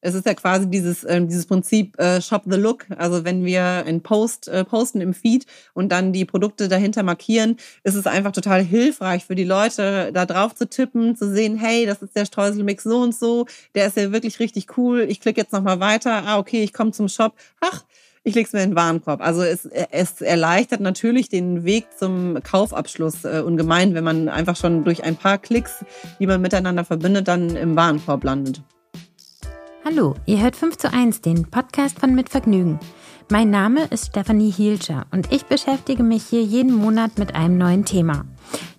Es ist ja quasi dieses, äh, dieses Prinzip äh, Shop the Look. Also wenn wir einen Post äh, posten im Feed und dann die Produkte dahinter markieren, ist es einfach total hilfreich für die Leute, da drauf zu tippen, zu sehen, hey, das ist der Streuselmix so und so, der ist ja wirklich richtig cool. Ich klicke jetzt nochmal weiter. Ah, okay, ich komme zum Shop. Ach, ich lege es mir in den Warenkorb. Also es, es erleichtert natürlich den Weg zum Kaufabschluss äh, ungemein, wenn man einfach schon durch ein paar Klicks, die man miteinander verbindet, dann im Warenkorb landet. Hallo, ihr hört 5 zu 1, den Podcast von Mit Vergnügen. Mein Name ist Stefanie Hielscher und ich beschäftige mich hier jeden Monat mit einem neuen Thema.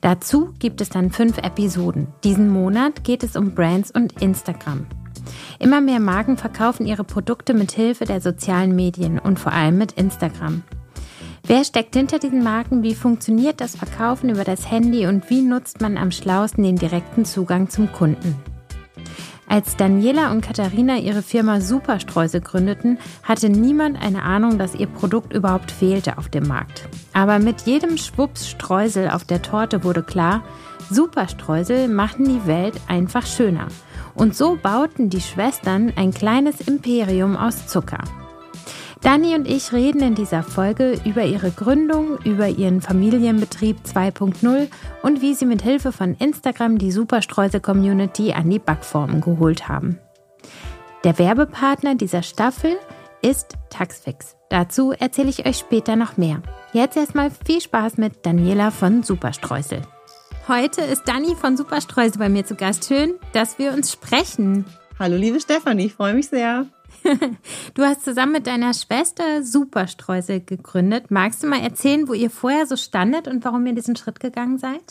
Dazu gibt es dann fünf Episoden. Diesen Monat geht es um Brands und Instagram. Immer mehr Marken verkaufen ihre Produkte mit Hilfe der sozialen Medien und vor allem mit Instagram. Wer steckt hinter diesen Marken? Wie funktioniert das Verkaufen über das Handy und wie nutzt man am schlausten den direkten Zugang zum Kunden? Als Daniela und Katharina ihre Firma Superstreusel gründeten, hatte niemand eine Ahnung, dass ihr Produkt überhaupt fehlte auf dem Markt. Aber mit jedem Schwupps Streusel auf der Torte wurde klar, Superstreusel machen die Welt einfach schöner. Und so bauten die Schwestern ein kleines Imperium aus Zucker. Dani und ich reden in dieser Folge über ihre Gründung, über ihren Familienbetrieb 2.0 und wie sie mit Hilfe von Instagram die Superstreusel-Community an die Backformen geholt haben. Der Werbepartner dieser Staffel ist Taxfix. Dazu erzähle ich euch später noch mehr. Jetzt erstmal viel Spaß mit Daniela von Superstreusel. Heute ist Dani von Superstreusel bei mir zu Gast. Schön, dass wir uns sprechen. Hallo liebe Stefanie, ich freue mich sehr. Du hast zusammen mit deiner Schwester Superstreusel gegründet. Magst du mal erzählen, wo ihr vorher so standet und warum ihr diesen Schritt gegangen seid?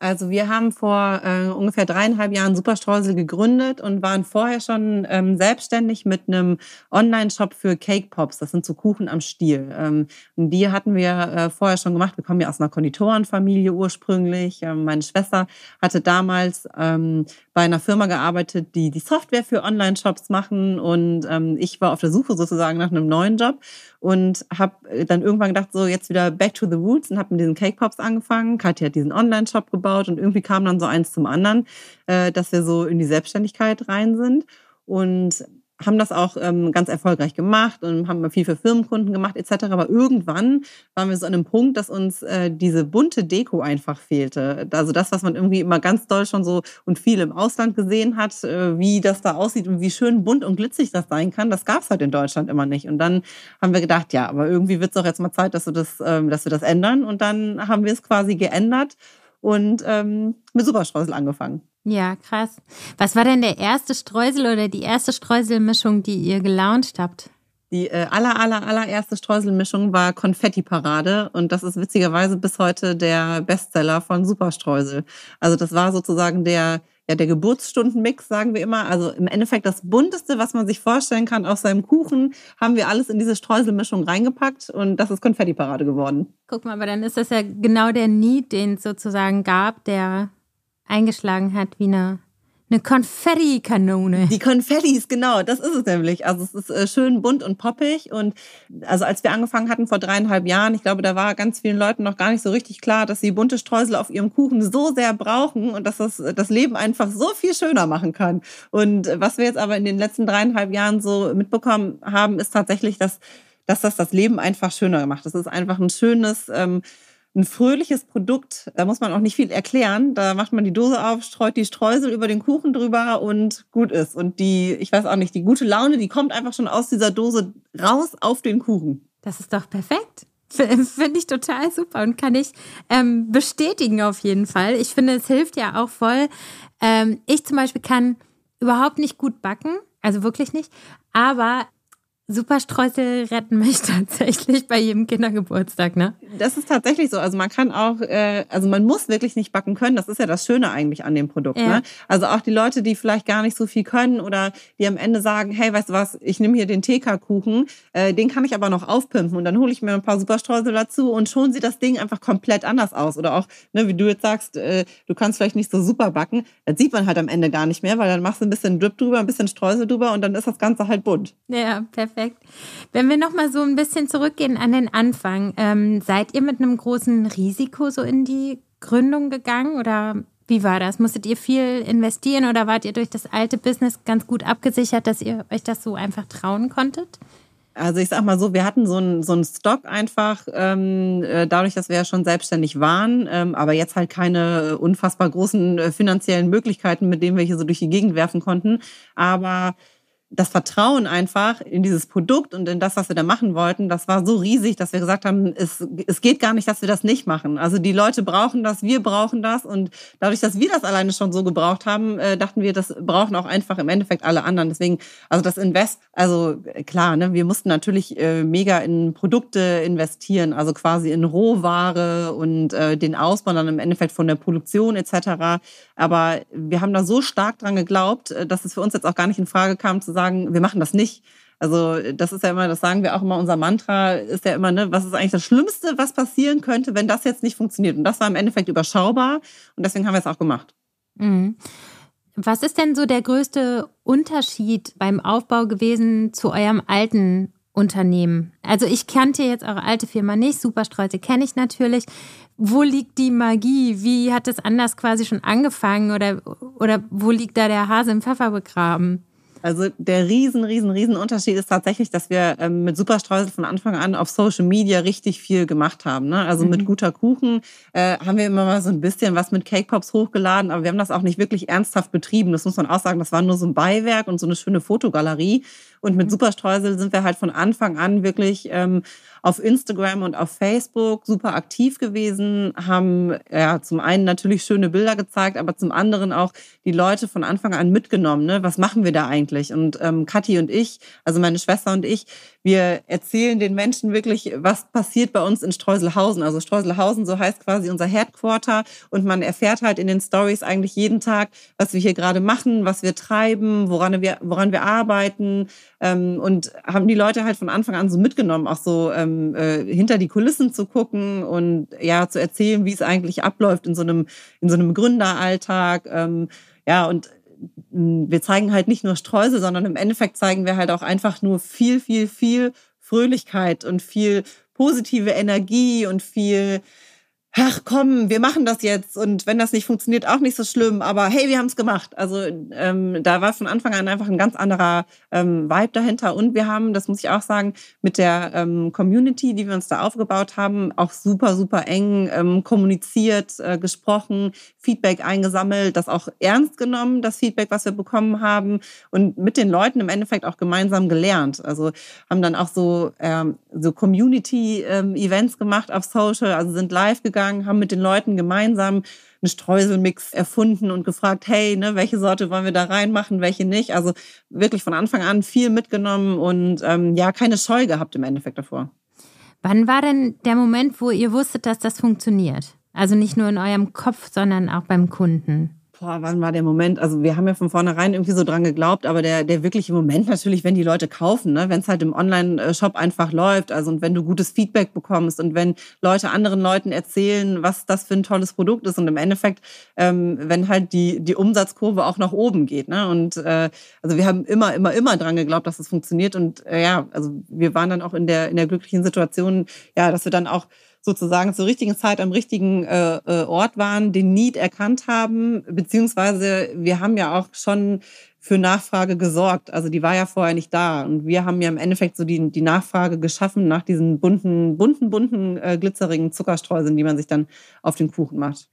Also wir haben vor äh, ungefähr dreieinhalb Jahren Superstreusel gegründet und waren vorher schon ähm, selbstständig mit einem Online-Shop für Cake Pops. Das sind so Kuchen am Stiel. Ähm, und die hatten wir äh, vorher schon gemacht. Wir kommen ja aus einer Konditorenfamilie ursprünglich. Ähm, meine Schwester hatte damals ähm, bei einer Firma gearbeitet, die die Software für Online-Shops machen und ähm, ich war auf der Suche sozusagen nach einem neuen Job und habe dann irgendwann gedacht, so jetzt wieder back to the roots und habe mit diesen Cake Pops angefangen. Katja hat diesen Online-Shop gebaut und irgendwie kam dann so eins zum anderen, äh, dass wir so in die Selbstständigkeit rein sind und haben das auch ähm, ganz erfolgreich gemacht und haben viel für Firmenkunden gemacht etc. Aber irgendwann waren wir so an einem Punkt, dass uns äh, diese bunte Deko einfach fehlte. Also das, was man irgendwie immer ganz doll schon so und viel im Ausland gesehen hat, äh, wie das da aussieht und wie schön bunt und glitzig das sein kann, das gab es halt in Deutschland immer nicht. Und dann haben wir gedacht, ja, aber irgendwie wird es doch jetzt mal Zeit, dass wir das, ähm, dass wir das ändern. Und dann haben wir es quasi geändert und ähm, mit Superstreusel angefangen. Ja, krass. Was war denn der erste Streusel oder die erste Streuselmischung, die ihr gelauncht habt? Die äh, aller, aller, allererste Streuselmischung war Konfetti-Parade und das ist witzigerweise bis heute der Bestseller von Superstreusel. Also das war sozusagen der, ja, der Geburtsstundenmix, sagen wir immer. Also im Endeffekt das bunteste, was man sich vorstellen kann auf seinem Kuchen, haben wir alles in diese Streuselmischung reingepackt und das ist Konfetti-Parade geworden. Guck mal, aber dann ist das ja genau der Need, den es sozusagen gab, der eingeschlagen hat wie eine eine Konfetti-Kanone. Die Konfettis, genau, das ist es nämlich. Also es ist äh, schön bunt und poppig. Und also als wir angefangen hatten vor dreieinhalb Jahren, ich glaube, da war ganz vielen Leuten noch gar nicht so richtig klar, dass sie bunte Streusel auf ihrem Kuchen so sehr brauchen und dass das das Leben einfach so viel schöner machen kann. Und was wir jetzt aber in den letzten dreieinhalb Jahren so mitbekommen haben, ist tatsächlich, dass, dass das das Leben einfach schöner macht. Das ist einfach ein schönes, ähm, ein fröhliches Produkt. Da muss man auch nicht viel erklären. Da macht man die Dose auf, streut die Streusel über den Kuchen drüber und gut ist. Und die, ich weiß auch nicht, die gute Laune, die kommt einfach schon aus dieser Dose raus auf den Kuchen. Das ist doch perfekt. Finde ich total super und kann ich ähm, bestätigen auf jeden Fall. Ich finde, es hilft ja auch voll. Ähm, ich zum Beispiel kann überhaupt nicht gut backen, also wirklich nicht. Aber Superstreusel retten mich tatsächlich bei jedem Kindergeburtstag, ne? Das ist tatsächlich so. Also man kann auch, äh, also man muss wirklich nicht backen können. Das ist ja das Schöne eigentlich an dem Produkt. Ja. Ne? Also auch die Leute, die vielleicht gar nicht so viel können oder die am Ende sagen, hey, weißt du was, ich nehme hier den TK-Kuchen, äh, den kann ich aber noch aufpimpen und dann hole ich mir ein paar Superstreusel dazu und schon sieht das Ding einfach komplett anders aus. Oder auch, ne, wie du jetzt sagst, äh, du kannst vielleicht nicht so super backen. Das sieht man halt am Ende gar nicht mehr, weil dann machst du ein bisschen Drip drüber, ein bisschen Streusel drüber und dann ist das Ganze halt bunt. Ja, perfekt perfekt. Wenn wir nochmal so ein bisschen zurückgehen an den Anfang, ähm, seid ihr mit einem großen Risiko so in die Gründung gegangen oder Wie war das? Musstet ihr viel investieren oder wart ihr durch das alte Business ganz gut abgesichert, dass ihr euch das so einfach trauen konntet? Also ich sag mal so, wir hatten so einen so einen Stock einfach, ähm, äh, dadurch, dass wir ja schon selbstständig waren, ähm, aber jetzt halt keine unfassbar großen äh, finanziellen Möglichkeiten, mit denen wir hier so durch die Gegend werfen konnten. Aber das Vertrauen einfach in dieses Produkt und in das, was wir da machen wollten, das war so riesig, dass wir gesagt haben, es, es geht gar nicht, dass wir das nicht machen. Also die Leute brauchen das, wir brauchen das und dadurch, dass wir das alleine schon so gebraucht haben, äh, dachten wir, das brauchen auch einfach im Endeffekt alle anderen. Deswegen, also das Invest, also klar, ne, wir mussten natürlich äh, mega in Produkte investieren, also quasi in Rohware und äh, den Ausbau dann im Endeffekt von der Produktion etc. Aber wir haben da so stark dran geglaubt, äh, dass es für uns jetzt auch gar nicht in Frage kam zu sagen, sagen, wir machen das nicht. Also das ist ja immer, das sagen wir auch immer, unser Mantra ist ja immer, ne, was ist eigentlich das Schlimmste, was passieren könnte, wenn das jetzt nicht funktioniert? Und das war im Endeffekt überschaubar und deswegen haben wir es auch gemacht. Mhm. Was ist denn so der größte Unterschied beim Aufbau gewesen zu eurem alten Unternehmen? Also ich kannte jetzt eure alte Firma nicht, Superstreute kenne ich natürlich. Wo liegt die Magie? Wie hat es anders quasi schon angefangen oder, oder wo liegt da der Hase im Pfeffer begraben? Also der riesen, riesen, riesen Unterschied ist tatsächlich, dass wir ähm, mit Superstreusel von Anfang an auf Social Media richtig viel gemacht haben. Ne? Also mhm. mit guter Kuchen äh, haben wir immer mal so ein bisschen was mit Cake Pops hochgeladen, aber wir haben das auch nicht wirklich ernsthaft betrieben. Das muss man auch sagen, das war nur so ein Beiwerk und so eine schöne Fotogalerie. Und mit mhm. Superstreusel sind wir halt von Anfang an wirklich ähm, auf Instagram und auf Facebook super aktiv gewesen, haben ja zum einen natürlich schöne Bilder gezeigt, aber zum anderen auch die Leute von Anfang an mitgenommen. Ne? Was machen wir da eigentlich? Und ähm, Kathi und ich, also meine Schwester und ich, wir erzählen den Menschen wirklich, was passiert bei uns in Streuselhausen. Also Streuselhausen, so heißt quasi unser Headquarter. Und man erfährt halt in den Stories eigentlich jeden Tag, was wir hier gerade machen, was wir treiben, woran wir, woran wir arbeiten. Ähm, und haben die Leute halt von Anfang an so mitgenommen, auch so ähm, äh, hinter die Kulissen zu gucken und ja, zu erzählen, wie es eigentlich abläuft in so einem, in so einem Gründeralltag. Ähm, ja, und wir zeigen halt nicht nur Streusel, sondern im Endeffekt zeigen wir halt auch einfach nur viel, viel, viel Fröhlichkeit und viel positive Energie und viel ach komm, wir machen das jetzt. Und wenn das nicht funktioniert, auch nicht so schlimm, aber hey, wir haben es gemacht. Also ähm, da war von Anfang an einfach ein ganz anderer ähm, Vibe dahinter. Und wir haben, das muss ich auch sagen, mit der ähm, Community, die wir uns da aufgebaut haben, auch super, super eng ähm, kommuniziert, äh, gesprochen, Feedback eingesammelt, das auch ernst genommen, das Feedback, was wir bekommen haben. Und mit den Leuten im Endeffekt auch gemeinsam gelernt. Also haben dann auch so, ähm, so Community-Events ähm, gemacht auf Social, also sind live gegangen hingegangen, haben mit den Leuten gemeinsam einen Streuselmix erfunden und gefragt, hey, ne, welche Sorte wollen wir da reinmachen, welche nicht. Also wirklich von Anfang an viel mitgenommen und ähm, ja, keine Scheu gehabt im Endeffekt davor. Wann war denn der Moment, wo ihr wusstet, dass das funktioniert? Also nicht nur in eurem Kopf, sondern auch beim Kunden? Boah, wann war der Moment? Also wir haben ja von vornherein irgendwie so dran geglaubt, aber der, der wirkliche Moment natürlich, wenn die Leute kaufen, ne? wenn es halt im Online-Shop einfach läuft, also und wenn du gutes Feedback bekommst und wenn Leute anderen Leuten erzählen, was das für ein tolles Produkt ist und im Endeffekt, ähm, wenn halt die, die Umsatzkurve auch nach oben geht. Ne? Und äh, also wir haben immer, immer, immer dran geglaubt, dass es das funktioniert und äh, ja, also wir waren dann auch in der, in der glücklichen Situation, ja, dass wir dann auch sozusagen zur richtigen Zeit am richtigen äh, äh, Ort waren, den Need erkannt haben, beziehungsweise wir haben ja auch schon für Nachfrage gesorgt. Also die war ja vorher nicht da. Und wir haben ja im Endeffekt so die, die Nachfrage geschaffen nach diesen bunten, bunten, bunten, äh, glitzerigen Zuckerstreuseln, die man sich dann auf den Kuchen macht.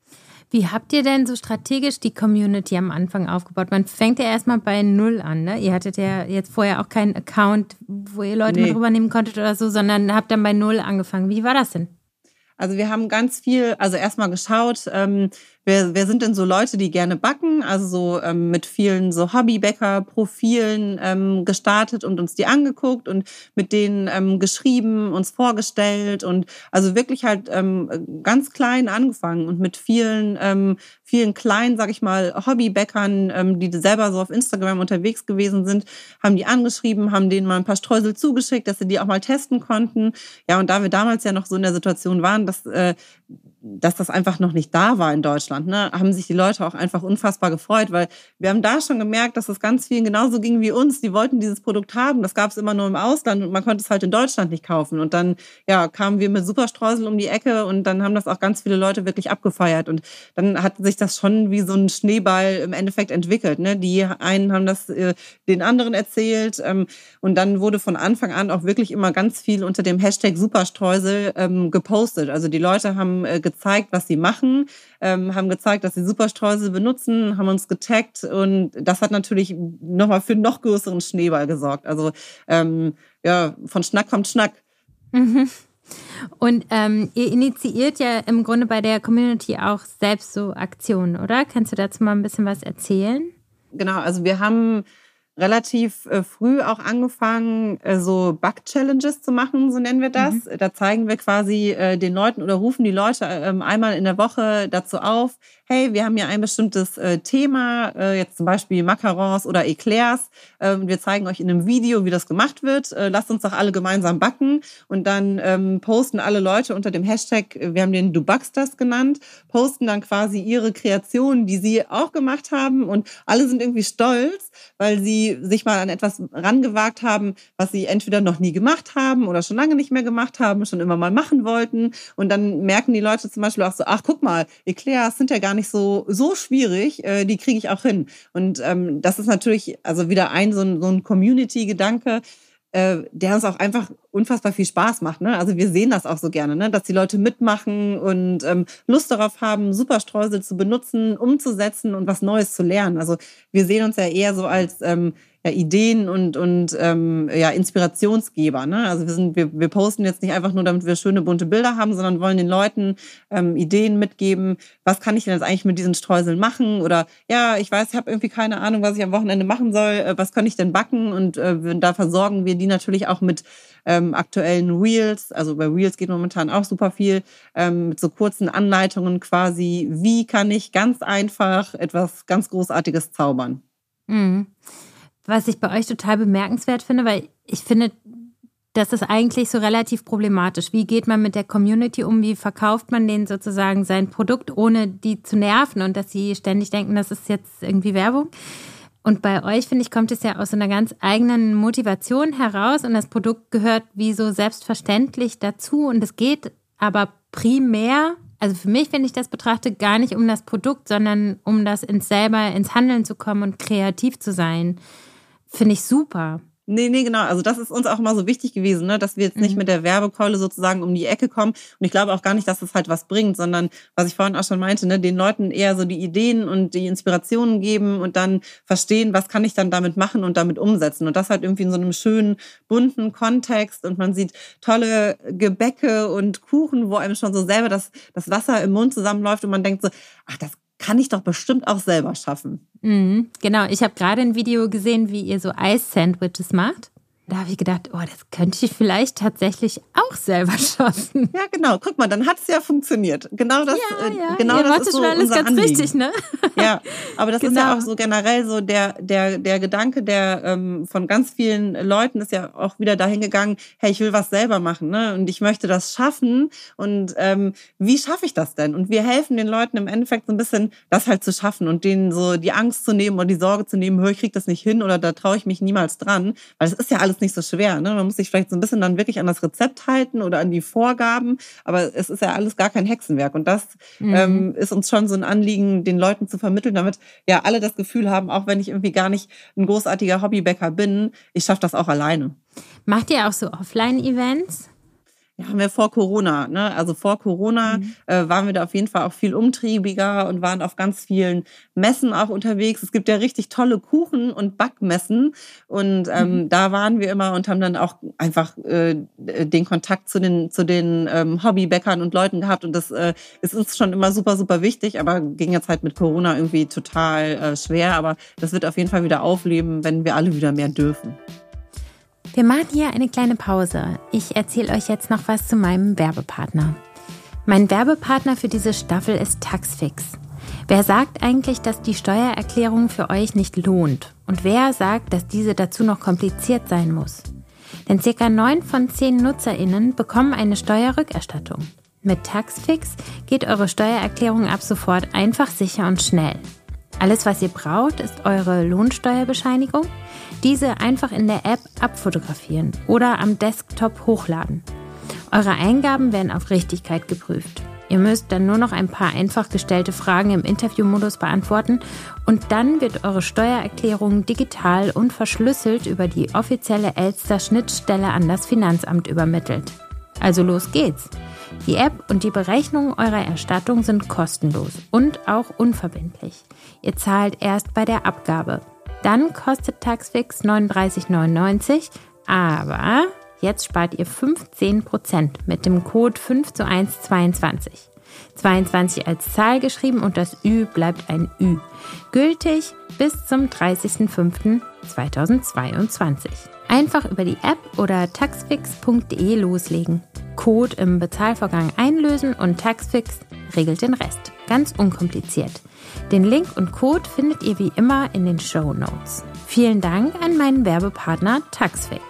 Wie habt ihr denn so strategisch die Community am Anfang aufgebaut? Man fängt ja erstmal bei Null an, ne? Ihr hattet ja jetzt vorher auch keinen Account, wo ihr Leute nee. mit rübernehmen konntet oder so, sondern habt dann bei Null angefangen. Wie war das denn? Also wir haben ganz viel, also erstmal geschaut, ähm, wer, wer sind denn so Leute, die gerne backen? Also so ähm, mit vielen so Hobbybäcker-Profilen ähm, gestartet und uns die angeguckt und mit denen ähm, geschrieben, uns vorgestellt und also wirklich halt ähm, ganz klein angefangen und mit vielen, ähm, vielen kleinen, sag ich mal, Hobbybäckern, ähm, die selber so auf Instagram unterwegs gewesen sind, haben die angeschrieben, haben denen mal ein paar Streusel zugeschickt, dass sie die auch mal testen konnten. Ja, und da wir damals ja noch so in der Situation waren, dass äh, dass das einfach noch nicht da war in Deutschland, ne, haben sich die Leute auch einfach unfassbar gefreut, weil wir haben da schon gemerkt, dass es ganz vielen genauso ging wie uns. Die wollten dieses Produkt haben. Das gab es immer nur im Ausland und man konnte es halt in Deutschland nicht kaufen. Und dann ja, kamen wir mit Superstreusel um die Ecke und dann haben das auch ganz viele Leute wirklich abgefeiert. Und dann hat sich das schon wie so ein Schneeball im Endeffekt entwickelt. Ne? Die einen haben das äh, den anderen erzählt ähm, und dann wurde von Anfang an auch wirklich immer ganz viel unter dem Hashtag Superstreusel ähm, gepostet. Also die Leute haben äh, gezeigt, was sie machen, ähm, haben gezeigt, dass sie Superstreusel benutzen, haben uns getaggt und das hat natürlich nochmal für noch größeren Schneeball gesorgt. Also ähm, ja, von Schnack kommt Schnack. Mhm. Und ähm, ihr initiiert ja im Grunde bei der Community auch selbst so Aktionen, oder? Kannst du dazu mal ein bisschen was erzählen? Genau, also wir haben relativ äh, früh auch angefangen, äh, so Bug-Challenges zu machen, so nennen wir das. Mhm. Da zeigen wir quasi äh, den Leuten oder rufen die Leute ähm, einmal in der Woche dazu auf, hey, wir haben ja ein bestimmtes äh, Thema, äh, jetzt zum Beispiel Macarons oder Eclairs. Äh, wir zeigen euch in einem Video, wie das gemacht wird. Äh, lasst uns doch alle gemeinsam backen. Und dann ähm, posten alle Leute unter dem Hashtag, äh, wir haben den Du backst das genannt, posten dann quasi ihre Kreationen, die sie auch gemacht haben. Und alle sind irgendwie stolz, weil sie sich mal an etwas rangewagt haben, was sie entweder noch nie gemacht haben oder schon lange nicht mehr gemacht haben, schon immer mal machen wollten. Und dann merken die Leute zum Beispiel auch so, ach guck mal, Eclairs sind ja gar nicht so, so schwierig, äh, die kriege ich auch hin. Und ähm, das ist natürlich also wieder ein so ein, so ein Community-Gedanke, äh, der uns auch einfach unfassbar viel Spaß macht. Ne? Also wir sehen das auch so gerne, ne? dass die Leute mitmachen und ähm, Lust darauf haben, Superstreusel zu benutzen, umzusetzen und was Neues zu lernen. Also wir sehen uns ja eher so als ähm, ja, Ideen und, und ähm, ja, Inspirationsgeber. Ne? Also wir, sind, wir, wir posten jetzt nicht einfach nur, damit wir schöne bunte Bilder haben, sondern wollen den Leuten ähm, Ideen mitgeben, was kann ich denn jetzt eigentlich mit diesen Streuseln machen? Oder ja, ich weiß, ich habe irgendwie keine Ahnung, was ich am Wochenende machen soll, äh, was kann ich denn backen? Und äh, da versorgen wir die natürlich auch mit ähm, aktuellen Reels. Also bei Reels geht momentan auch super viel, ähm, mit so kurzen Anleitungen quasi, wie kann ich ganz einfach etwas ganz Großartiges zaubern. Mhm was ich bei euch total bemerkenswert finde, weil ich finde, das ist eigentlich so relativ problematisch. Wie geht man mit der Community um? Wie verkauft man denen sozusagen sein Produkt, ohne die zu nerven und dass sie ständig denken, das ist jetzt irgendwie Werbung? Und bei euch, finde ich, kommt es ja aus einer ganz eigenen Motivation heraus und das Produkt gehört wie so selbstverständlich dazu und es geht aber primär, also für mich, wenn ich das betrachte, gar nicht um das Produkt, sondern um das ins selber ins Handeln zu kommen und kreativ zu sein. Finde ich super. Nee, nee, genau. Also das ist uns auch immer so wichtig gewesen, ne? dass wir jetzt nicht mhm. mit der Werbekeule sozusagen um die Ecke kommen. Und ich glaube auch gar nicht, dass das halt was bringt, sondern was ich vorhin auch schon meinte, ne? den Leuten eher so die Ideen und die Inspirationen geben und dann verstehen, was kann ich dann damit machen und damit umsetzen. Und das halt irgendwie in so einem schönen, bunten Kontext. Und man sieht tolle Gebäcke und Kuchen, wo einem schon so selber das, das Wasser im Mund zusammenläuft und man denkt so, ach, das kann ich doch bestimmt auch selber schaffen. Mhm, genau, ich habe gerade ein Video gesehen, wie ihr so Eis-Sandwiches macht. Da habe ich gedacht, oh, das könnte ich vielleicht tatsächlich auch selber schaffen. Ja, genau. Guck mal, dann hat es ja funktioniert. Genau das, ja, äh, ja. genau Ihr das ist so alles unser ganz Anliegen. richtig, ne? Ja, aber das genau. ist ja auch so generell so der der der Gedanke, der ähm, von ganz vielen Leuten ist ja auch wieder dahin gegangen. Hey, ich will was selber machen, ne? Und ich möchte das schaffen. Und ähm, wie schaffe ich das denn? Und wir helfen den Leuten im Endeffekt so ein bisschen, das halt zu schaffen und denen so die Angst zu nehmen oder die Sorge zu nehmen, hör, ich krieg das nicht hin oder da traue ich mich niemals dran, weil es ist ja alles nicht so schwer, ne? Man muss sich vielleicht so ein bisschen dann wirklich an das Rezept halten oder an die Vorgaben, aber es ist ja alles gar kein Hexenwerk. Und das mhm. ähm, ist uns schon so ein Anliegen, den Leuten zu vermitteln, damit ja alle das Gefühl haben, auch wenn ich irgendwie gar nicht ein großartiger Hobbybäcker bin, ich schaffe das auch alleine. Macht ihr auch so Offline-Events? Ja, haben wir vor Corona, ne? Also vor Corona mhm. äh, waren wir da auf jeden Fall auch viel umtriebiger und waren auf ganz vielen Messen auch unterwegs. Es gibt ja richtig tolle Kuchen- und Backmessen. Und ähm, mhm. da waren wir immer und haben dann auch einfach äh, den Kontakt zu den, zu den ähm, Hobbybäckern und Leuten gehabt. Und das äh, ist uns schon immer super, super wichtig, aber ging jetzt halt mit Corona irgendwie total äh, schwer. Aber das wird auf jeden Fall wieder aufleben, wenn wir alle wieder mehr dürfen. Wir machen hier eine kleine Pause. Ich erzähle euch jetzt noch was zu meinem Werbepartner. Mein Werbepartner für diese Staffel ist Taxfix. Wer sagt eigentlich, dass die Steuererklärung für euch nicht lohnt? Und wer sagt, dass diese dazu noch kompliziert sein muss? Denn circa neun von zehn NutzerInnen bekommen eine Steuerrückerstattung. Mit Taxfix geht eure Steuererklärung ab sofort einfach, sicher und schnell. Alles, was ihr braucht, ist eure Lohnsteuerbescheinigung. Diese einfach in der App abfotografieren oder am Desktop hochladen. Eure Eingaben werden auf Richtigkeit geprüft. Ihr müsst dann nur noch ein paar einfach gestellte Fragen im Interviewmodus beantworten und dann wird eure Steuererklärung digital und verschlüsselt über die offizielle Elster Schnittstelle an das Finanzamt übermittelt. Also los geht's! Die App und die Berechnung eurer Erstattung sind kostenlos und auch unverbindlich. Ihr zahlt erst bei der Abgabe. Dann kostet Taxfix 39,99, aber jetzt spart ihr 15% mit dem Code 5 zu 1 22. 22 als Zahl geschrieben und das Ü bleibt ein Ü. Gültig bis zum 30.05.2022. Einfach über die App oder taxfix.de loslegen. Code im Bezahlvorgang einlösen und Taxfix regelt den Rest. Ganz unkompliziert. Den Link und Code findet ihr wie immer in den Show Notes. Vielen Dank an meinen Werbepartner Taxfix.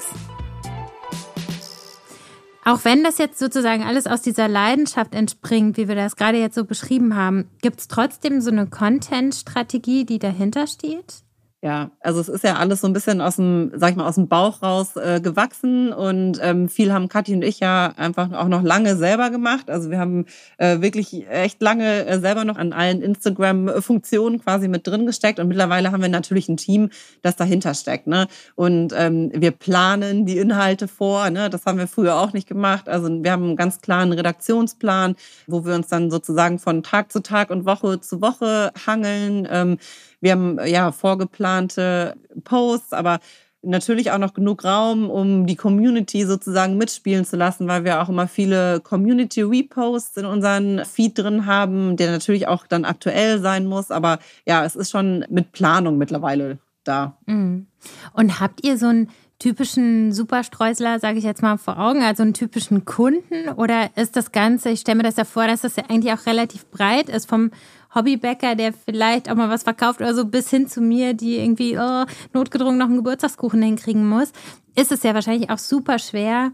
Auch wenn das jetzt sozusagen alles aus dieser Leidenschaft entspringt, wie wir das gerade jetzt so beschrieben haben, gibt es trotzdem so eine Content-Strategie, die dahinter steht? Ja, also es ist ja alles so ein bisschen aus dem, sag ich mal, aus dem Bauch raus äh, gewachsen und ähm, viel haben Kathi und ich ja einfach auch noch lange selber gemacht. Also wir haben äh, wirklich echt lange äh, selber noch an allen Instagram-Funktionen quasi mit drin gesteckt und mittlerweile haben wir natürlich ein Team, das dahinter steckt. Ne? Und ähm, wir planen die Inhalte vor. Ne? Das haben wir früher auch nicht gemacht. Also wir haben einen ganz klaren Redaktionsplan, wo wir uns dann sozusagen von Tag zu Tag und Woche zu Woche hangeln. Ähm, wir haben ja vorgeplante Posts, aber natürlich auch noch genug Raum, um die Community sozusagen mitspielen zu lassen, weil wir auch immer viele Community Reposts in unseren Feed drin haben, der natürlich auch dann aktuell sein muss. Aber ja, es ist schon mit Planung mittlerweile da. Mhm. Und habt ihr so einen typischen Superstreusler, sage ich jetzt mal, vor Augen, also einen typischen Kunden? Oder ist das Ganze, ich stelle mir das ja vor, dass das ja eigentlich auch relativ breit ist, vom Hobbybäcker, der vielleicht auch mal was verkauft oder so, bis hin zu mir, die irgendwie oh, notgedrungen noch einen Geburtstagskuchen hinkriegen muss, ist es ja wahrscheinlich auch super schwer,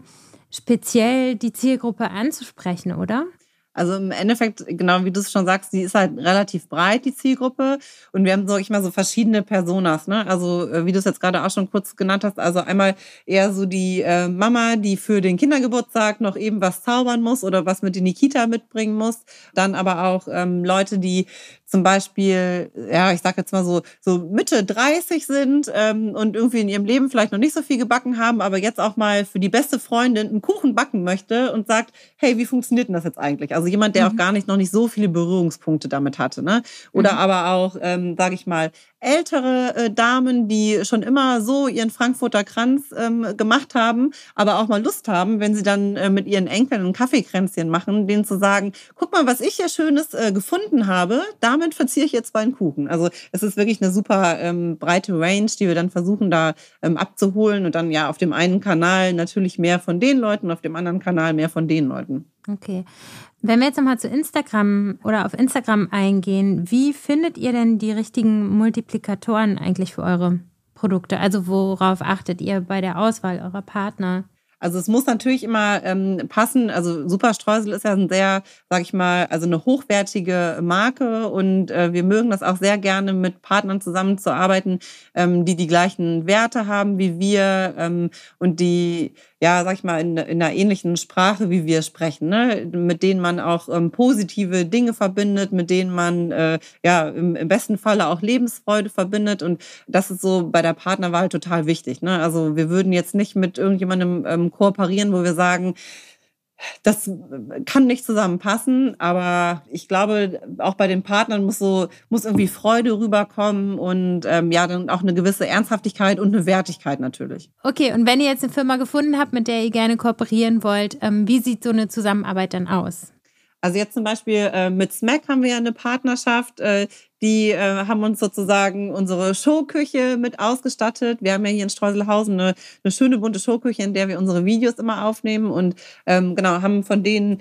speziell die Zielgruppe anzusprechen, oder? Also im Endeffekt, genau wie du es schon sagst, die ist halt relativ breit, die Zielgruppe. Und wir haben, sag ich mal, so verschiedene Personas. Ne? Also äh, wie du es jetzt gerade auch schon kurz genannt hast, also einmal eher so die äh, Mama, die für den Kindergeburtstag noch eben was zaubern muss oder was mit in die Kita mitbringen muss. Dann aber auch ähm, Leute, die zum Beispiel, ja, ich sag jetzt mal so, so Mitte 30 sind ähm, und irgendwie in ihrem Leben vielleicht noch nicht so viel gebacken haben, aber jetzt auch mal für die beste Freundin einen Kuchen backen möchte und sagt, hey, wie funktioniert denn das jetzt eigentlich? Also jemand, der mhm. auch gar nicht noch nicht so viele Berührungspunkte damit hatte, ne? Oder mhm. aber auch, ähm, sage ich mal, ältere äh, Damen, die schon immer so ihren Frankfurter Kranz ähm, gemacht haben, aber auch mal Lust haben, wenn sie dann äh, mit ihren Enkeln ein Kaffeekränzchen machen, denen zu sagen, guck mal, was ich hier Schönes äh, gefunden habe, damit verziehe ich jetzt meinen Kuchen. Also es ist wirklich eine super ähm, breite Range, die wir dann versuchen da ähm, abzuholen und dann ja auf dem einen Kanal natürlich mehr von den Leuten, auf dem anderen Kanal mehr von den Leuten. Okay. Wenn wir jetzt nochmal zu Instagram oder auf Instagram eingehen, wie findet ihr denn die richtigen Multiplikatoren eigentlich für eure Produkte? Also worauf achtet ihr bei der Auswahl eurer Partner? Also es muss natürlich immer ähm, passen. Also Superstreusel ist ja ein sehr, sag ich mal, also eine hochwertige Marke und äh, wir mögen das auch sehr gerne mit Partnern zusammenzuarbeiten, ähm, die die gleichen Werte haben wie wir ähm, und die ja, sag ich mal, in, in einer ähnlichen Sprache, wie wir sprechen, ne? mit denen man auch ähm, positive Dinge verbindet, mit denen man äh, ja im, im besten Falle auch Lebensfreude verbindet. Und das ist so bei der Partnerwahl total wichtig. Ne? Also wir würden jetzt nicht mit irgendjemandem ähm, kooperieren, wo wir sagen, das kann nicht zusammenpassen, aber ich glaube, auch bei den Partnern muss so muss irgendwie Freude rüberkommen und ähm, ja dann auch eine gewisse Ernsthaftigkeit und eine Wertigkeit natürlich. Okay, und wenn ihr jetzt eine Firma gefunden habt, mit der ihr gerne kooperieren wollt, ähm, wie sieht so eine Zusammenarbeit dann aus? Also jetzt zum Beispiel äh, mit Smack haben wir ja eine Partnerschaft. Äh, die äh, haben uns sozusagen unsere Showküche mit ausgestattet. Wir haben ja hier in Streuselhausen eine, eine schöne bunte Showküche, in der wir unsere Videos immer aufnehmen und ähm, genau haben von denen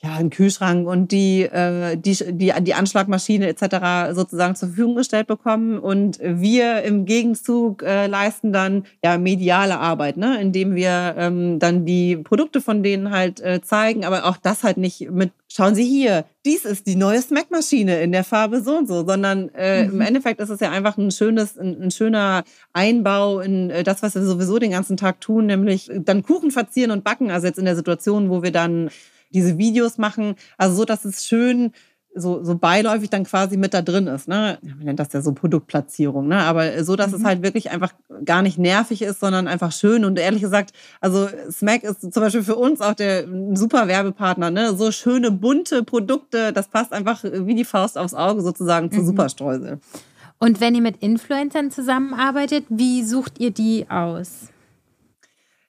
ja, einen Kühlschrank und die, äh, die, die, die Anschlagmaschine etc. sozusagen zur Verfügung gestellt bekommen. Und wir im Gegenzug äh, leisten dann ja mediale Arbeit, ne? indem wir ähm, dann die Produkte von denen halt äh, zeigen, aber auch das halt nicht mit, schauen Sie hier, dies ist die neue Smack-Maschine in der Farbe so und so, sondern äh, mhm. im Endeffekt ist es ja einfach ein schönes, ein, ein schöner Einbau in äh, das, was wir sowieso den ganzen Tag tun, nämlich dann Kuchen verzieren und backen. Also jetzt in der Situation, wo wir dann diese Videos machen. Also so, dass es schön so, so beiläufig dann quasi mit da drin ist. Ne? Man nennt das ja so Produktplatzierung, ne? aber so, dass mhm. es halt wirklich einfach gar nicht nervig ist, sondern einfach schön. Und ehrlich gesagt, also Smack ist zum Beispiel für uns auch der super Werbepartner. Ne? So schöne, bunte Produkte, das passt einfach wie die Faust aufs Auge sozusagen zu mhm. Superstreusel. Und wenn ihr mit Influencern zusammenarbeitet, wie sucht ihr die aus?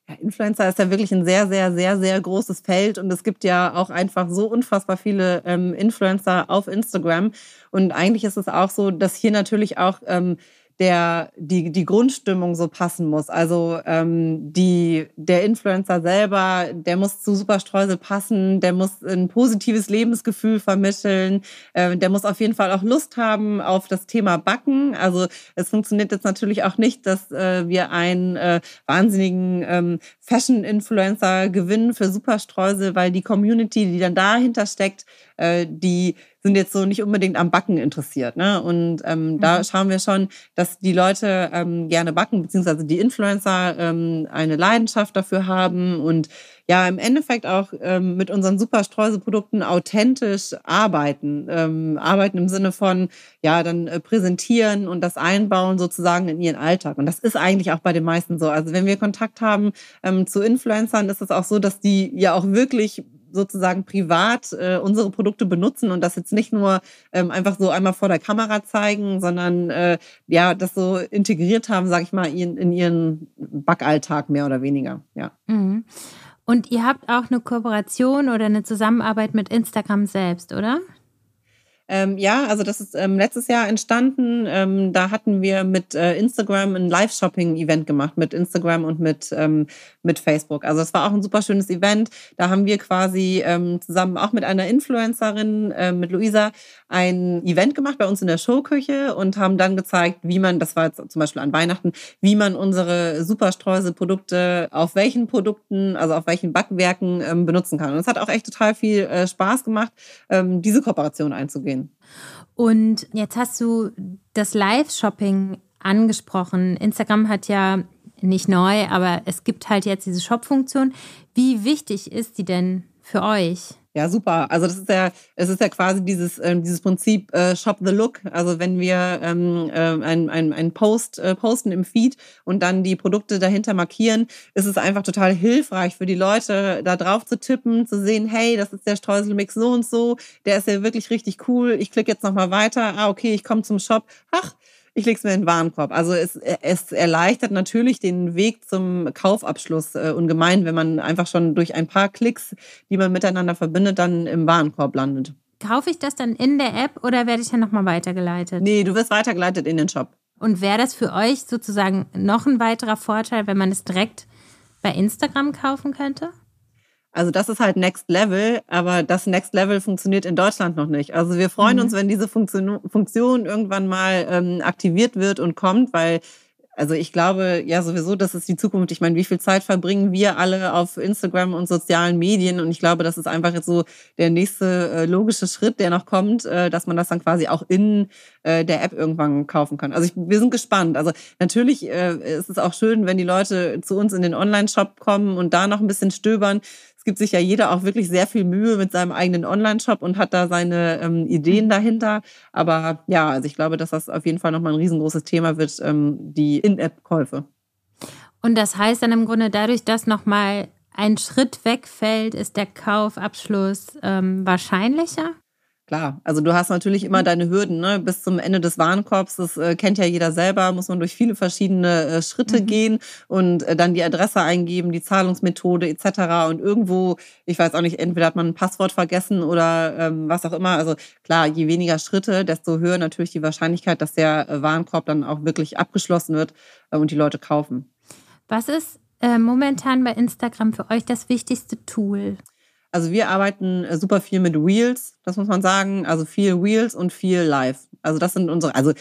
Ja, Influencer ist ja wirklich ein sehr, sehr, sehr, sehr großes Feld und es gibt ja auch einfach so unfassbar viele ähm, Influencer auf Instagram. Und eigentlich ist es auch so, dass hier natürlich auch ähm, der die die Grundstimmung so passen muss. Also ähm, die der Influencer selber, der muss zu Superstreusel passen, der muss ein positives Lebensgefühl vermitteln, äh, der muss auf jeden Fall auch Lust haben auf das Thema Backen. Also es funktioniert jetzt natürlich auch nicht, dass äh, wir einen äh, wahnsinnigen ähm, Fashion-Influencer gewinnen für Superstreusel, weil die Community, die dann dahinter steckt, äh, die sind jetzt so nicht unbedingt am Backen interessiert. Ne? Und ähm, mhm. da schauen wir schon, dass die Leute ähm, gerne backen, beziehungsweise die Influencer ähm, eine Leidenschaft dafür haben und ja im Endeffekt auch ähm, mit unseren Superstreuseprodukten authentisch arbeiten. Ähm, arbeiten im Sinne von, ja, dann äh, präsentieren und das einbauen sozusagen in ihren Alltag. Und das ist eigentlich auch bei den meisten so. Also wenn wir Kontakt haben ähm, zu Influencern, ist es auch so, dass die ja auch wirklich sozusagen privat äh, unsere Produkte benutzen und das jetzt nicht nur ähm, einfach so einmal vor der Kamera zeigen, sondern äh, ja, das so integriert haben, sage ich mal, in, in, ihren Backalltag mehr oder weniger. Ja. Mhm. Und ihr habt auch eine Kooperation oder eine Zusammenarbeit mit Instagram selbst, oder? Ähm, ja, also das ist ähm, letztes Jahr entstanden. Ähm, da hatten wir mit äh, Instagram ein Live-Shopping-Event gemacht, mit Instagram und mit, ähm, mit Facebook. Also es war auch ein super schönes Event. Da haben wir quasi ähm, zusammen auch mit einer Influencerin, äh, mit Luisa, ein Event gemacht bei uns in der Showküche und haben dann gezeigt, wie man, das war jetzt zum Beispiel an Weihnachten, wie man unsere Superstreusel-Produkte auf welchen Produkten, also auf welchen Backwerken ähm, benutzen kann. Und es hat auch echt total viel äh, Spaß gemacht, diese Kooperation einzugehen gehen. Und jetzt hast du das Live-Shopping angesprochen. Instagram hat ja nicht neu, aber es gibt halt jetzt diese Shop-Funktion. Wie wichtig ist die denn für euch? Ja, super. Also das ist ja, es ist ja quasi dieses, äh, dieses Prinzip äh, Shop the Look. Also wenn wir ähm, äh, ein, ein, ein Post äh, posten im Feed und dann die Produkte dahinter markieren, ist es einfach total hilfreich für die Leute, da drauf zu tippen, zu sehen, hey, das ist der Streuselmix so und so, der ist ja wirklich richtig cool. Ich klicke jetzt nochmal weiter. Ah, okay, ich komme zum Shop. Ach, ich lege es mir in den Warenkorb. Also es, es erleichtert natürlich den Weg zum Kaufabschluss äh, ungemein, wenn man einfach schon durch ein paar Klicks, die man miteinander verbindet, dann im Warenkorb landet. Kaufe ich das dann in der App oder werde ich dann nochmal weitergeleitet? Nee, du wirst weitergeleitet in den Shop. Und wäre das für euch sozusagen noch ein weiterer Vorteil, wenn man es direkt bei Instagram kaufen könnte? Also das ist halt Next Level, aber das Next Level funktioniert in Deutschland noch nicht. Also wir freuen mhm. uns, wenn diese Funktion, Funktion irgendwann mal ähm, aktiviert wird und kommt, weil also ich glaube ja sowieso, das ist die Zukunft. Ich meine, wie viel Zeit verbringen wir alle auf Instagram und sozialen Medien? Und ich glaube, das ist einfach jetzt so der nächste äh, logische Schritt, der noch kommt, äh, dass man das dann quasi auch in äh, der App irgendwann kaufen kann. Also ich, wir sind gespannt. Also natürlich äh, ist es auch schön, wenn die Leute zu uns in den Online-Shop kommen und da noch ein bisschen stöbern gibt sich ja jeder auch wirklich sehr viel Mühe mit seinem eigenen Online-Shop und hat da seine ähm, Ideen mhm. dahinter. Aber ja, also ich glaube, dass das auf jeden Fall nochmal ein riesengroßes Thema wird, ähm, die In-App-Käufe. Und das heißt dann im Grunde dadurch, dass nochmal ein Schritt wegfällt, ist der Kaufabschluss ähm, wahrscheinlicher? Klar, also du hast natürlich immer mhm. deine Hürden, ne? Bis zum Ende des Warenkorbs, das äh, kennt ja jeder selber, muss man durch viele verschiedene äh, Schritte mhm. gehen und äh, dann die Adresse eingeben, die Zahlungsmethode etc. Und irgendwo, ich weiß auch nicht, entweder hat man ein Passwort vergessen oder ähm, was auch immer. Also klar, je weniger Schritte, desto höher natürlich die Wahrscheinlichkeit, dass der äh, Warenkorb dann auch wirklich abgeschlossen wird äh, und die Leute kaufen. Was ist äh, momentan bei Instagram für euch das wichtigste Tool? Also wir arbeiten äh, super viel mit Wheels, das muss man sagen. Also viel Wheels und viel Live. Also das sind unsere, also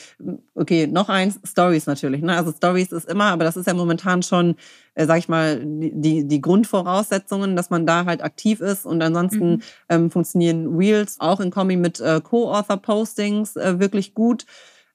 okay, noch eins, Stories natürlich. Ne? Also Stories ist immer, aber das ist ja momentan schon, äh, sag ich mal, die, die Grundvoraussetzungen, dass man da halt aktiv ist. Und ansonsten mhm. ähm, funktionieren Wheels auch in Kombi mit äh, Co-Author-Postings äh, wirklich gut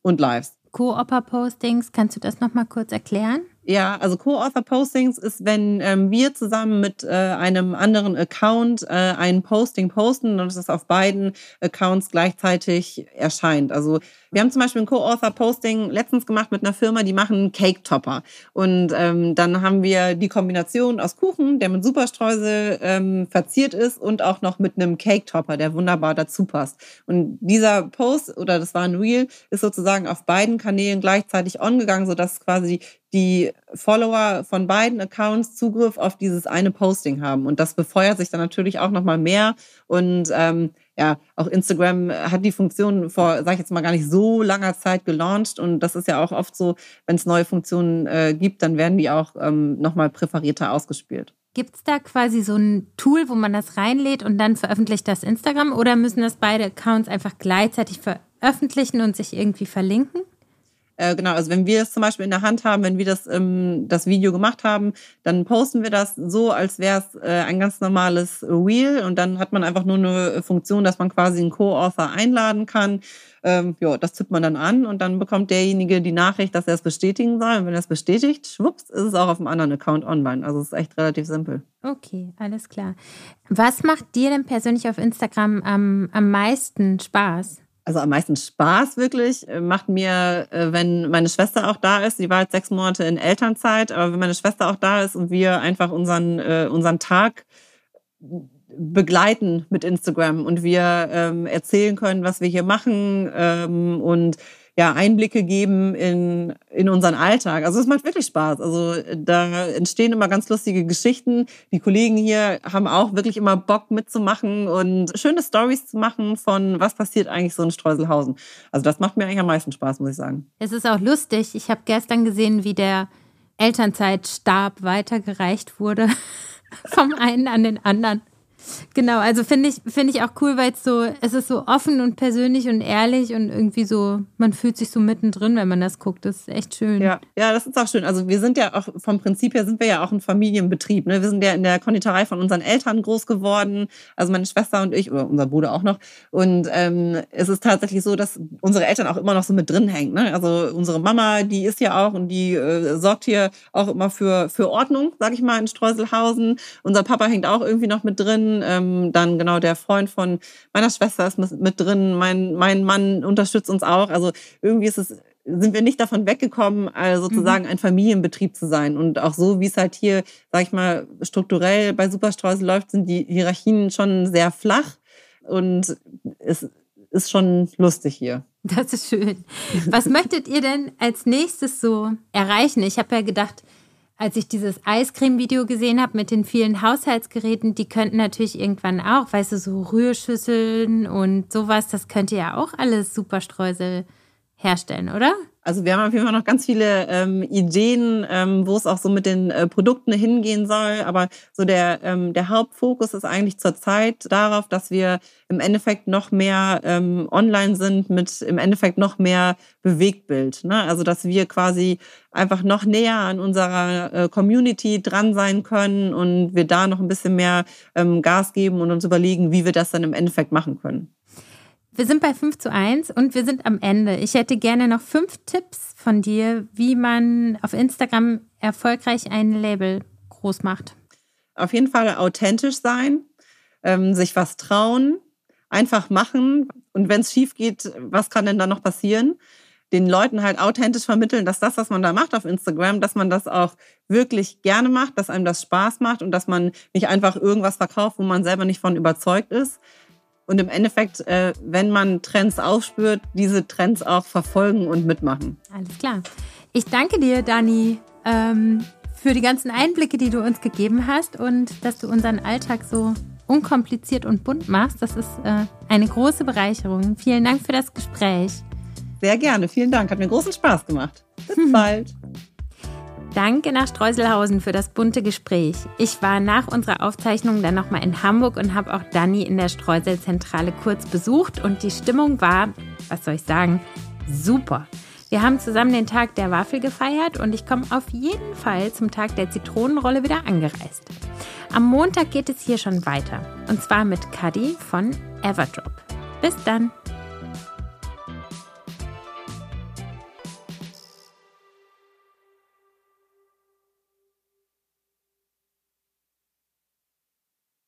und Lives. Co-Author-Postings, kannst du das nochmal kurz erklären? Ja, also Co-Author-Postings ist, wenn ähm, wir zusammen mit äh, einem anderen Account äh, ein Posting posten und es auf beiden Accounts gleichzeitig erscheint. Also wir haben zum Beispiel ein Co-Author-Posting letztens gemacht mit einer Firma, die machen Cake-Topper. Und ähm, dann haben wir die Kombination aus Kuchen, der mit Superstreusel ähm, verziert ist und auch noch mit einem Cake-Topper, der wunderbar dazu passt. Und dieser Post, oder das war ein Reel, ist sozusagen auf beiden Kanälen gleichzeitig on gegangen, sodass quasi die Follower von beiden Accounts Zugriff auf dieses eine Posting haben. Und das befeuert sich dann natürlich auch nochmal mehr. Und ähm, ja, auch Instagram hat die Funktion vor, sag ich jetzt mal, gar nicht so langer Zeit gelauncht. Und das ist ja auch oft so, wenn es neue Funktionen äh, gibt, dann werden die auch ähm, nochmal präferierter ausgespielt. Gibt es da quasi so ein Tool, wo man das reinlädt und dann veröffentlicht das Instagram? Oder müssen das beide Accounts einfach gleichzeitig veröffentlichen und sich irgendwie verlinken? Äh, genau, also wenn wir es zum Beispiel in der Hand haben, wenn wir das, ähm, das Video gemacht haben, dann posten wir das so, als wäre es äh, ein ganz normales Reel und dann hat man einfach nur eine Funktion, dass man quasi einen Co-Author einladen kann. Ähm, ja, das tippt man dann an und dann bekommt derjenige die Nachricht, dass er es bestätigen soll. Und wenn er es bestätigt, schwupps, ist es auch auf einem anderen Account online. Also es ist echt relativ simpel. Okay, alles klar. Was macht dir denn persönlich auf Instagram am, am meisten Spaß? Also am meisten Spaß wirklich äh, macht mir, äh, wenn meine Schwester auch da ist. Sie war jetzt sechs Monate in Elternzeit, aber wenn meine Schwester auch da ist und wir einfach unseren, äh, unseren Tag begleiten mit Instagram und wir ähm, erzählen können, was wir hier machen ähm, und ja, Einblicke geben in, in unseren Alltag. Also es macht wirklich Spaß. Also da entstehen immer ganz lustige Geschichten. Die Kollegen hier haben auch wirklich immer Bock mitzumachen und schöne Stories zu machen von was passiert eigentlich so in Streuselhausen. Also das macht mir eigentlich am meisten Spaß, muss ich sagen. Es ist auch lustig. Ich habe gestern gesehen, wie der Elternzeitstab weitergereicht wurde vom einen an den anderen. Genau, also finde ich, finde ich auch cool, weil es so, es ist so offen und persönlich und ehrlich und irgendwie so, man fühlt sich so mittendrin, wenn man das guckt. Das ist echt schön. Ja, ja, das ist auch schön. Also wir sind ja auch, vom Prinzip her sind wir ja auch ein Familienbetrieb. Ne? Wir sind ja in der Konditorei von unseren Eltern groß geworden, also meine Schwester und ich, oder unser Bruder auch noch. Und ähm, es ist tatsächlich so, dass unsere Eltern auch immer noch so mit drin hängen. Ne? Also unsere Mama, die ist ja auch und die äh, sorgt hier auch immer für, für Ordnung, sag ich mal, in Streuselhausen. Unser Papa hängt auch irgendwie noch mit drin ähm, dann genau der Freund von meiner Schwester ist mit drin. Mein, mein Mann unterstützt uns auch. Also irgendwie ist es sind wir nicht davon weggekommen, also sozusagen mhm. ein Familienbetrieb zu sein. Und auch so, wie es halt hier, sag ich mal, strukturell bei Superstreusel läuft, sind die Hierarchien schon sehr flach. Und es ist schon lustig hier. Das ist schön. Was möchtet ihr denn als nächstes so erreichen? Ich habe ja gedacht, als ich dieses Eiscreme-Video gesehen habe mit den vielen Haushaltsgeräten, die könnten natürlich irgendwann auch, weißt du, so Rührschüsseln und sowas, das könnte ja auch alles Superstreusel herstellen, oder? Also wir haben auf jeden Fall noch ganz viele ähm, Ideen, ähm, wo es auch so mit den äh, Produkten hingehen soll. Aber so der, ähm, der Hauptfokus ist eigentlich zurzeit darauf, dass wir im Endeffekt noch mehr ähm, online sind mit im Endeffekt noch mehr Bewegtbild. Ne? Also dass wir quasi einfach noch näher an unserer äh, Community dran sein können und wir da noch ein bisschen mehr ähm, Gas geben und uns überlegen, wie wir das dann im Endeffekt machen können. Wir sind bei 5 zu 1 und wir sind am Ende. Ich hätte gerne noch fünf Tipps von dir, wie man auf Instagram erfolgreich ein Label groß macht. Auf jeden Fall authentisch sein, ähm, sich was trauen, einfach machen. Und wenn es schief geht, was kann denn da noch passieren? Den Leuten halt authentisch vermitteln, dass das, was man da macht auf Instagram, dass man das auch wirklich gerne macht, dass einem das Spaß macht und dass man nicht einfach irgendwas verkauft, wo man selber nicht von überzeugt ist. Und im Endeffekt, äh, wenn man Trends aufspürt, diese Trends auch verfolgen und mitmachen. Alles klar. Ich danke dir, Dani, ähm, für die ganzen Einblicke, die du uns gegeben hast und dass du unseren Alltag so unkompliziert und bunt machst. Das ist äh, eine große Bereicherung. Vielen Dank für das Gespräch. Sehr gerne. Vielen Dank. Hat mir großen Spaß gemacht. Bis bald. Danke nach Streuselhausen für das bunte Gespräch. Ich war nach unserer Aufzeichnung dann nochmal in Hamburg und habe auch Dani in der Streuselzentrale kurz besucht und die Stimmung war, was soll ich sagen, super. Wir haben zusammen den Tag der Waffel gefeiert und ich komme auf jeden Fall zum Tag der Zitronenrolle wieder angereist. Am Montag geht es hier schon weiter und zwar mit Cuddy von Everdrop. Bis dann!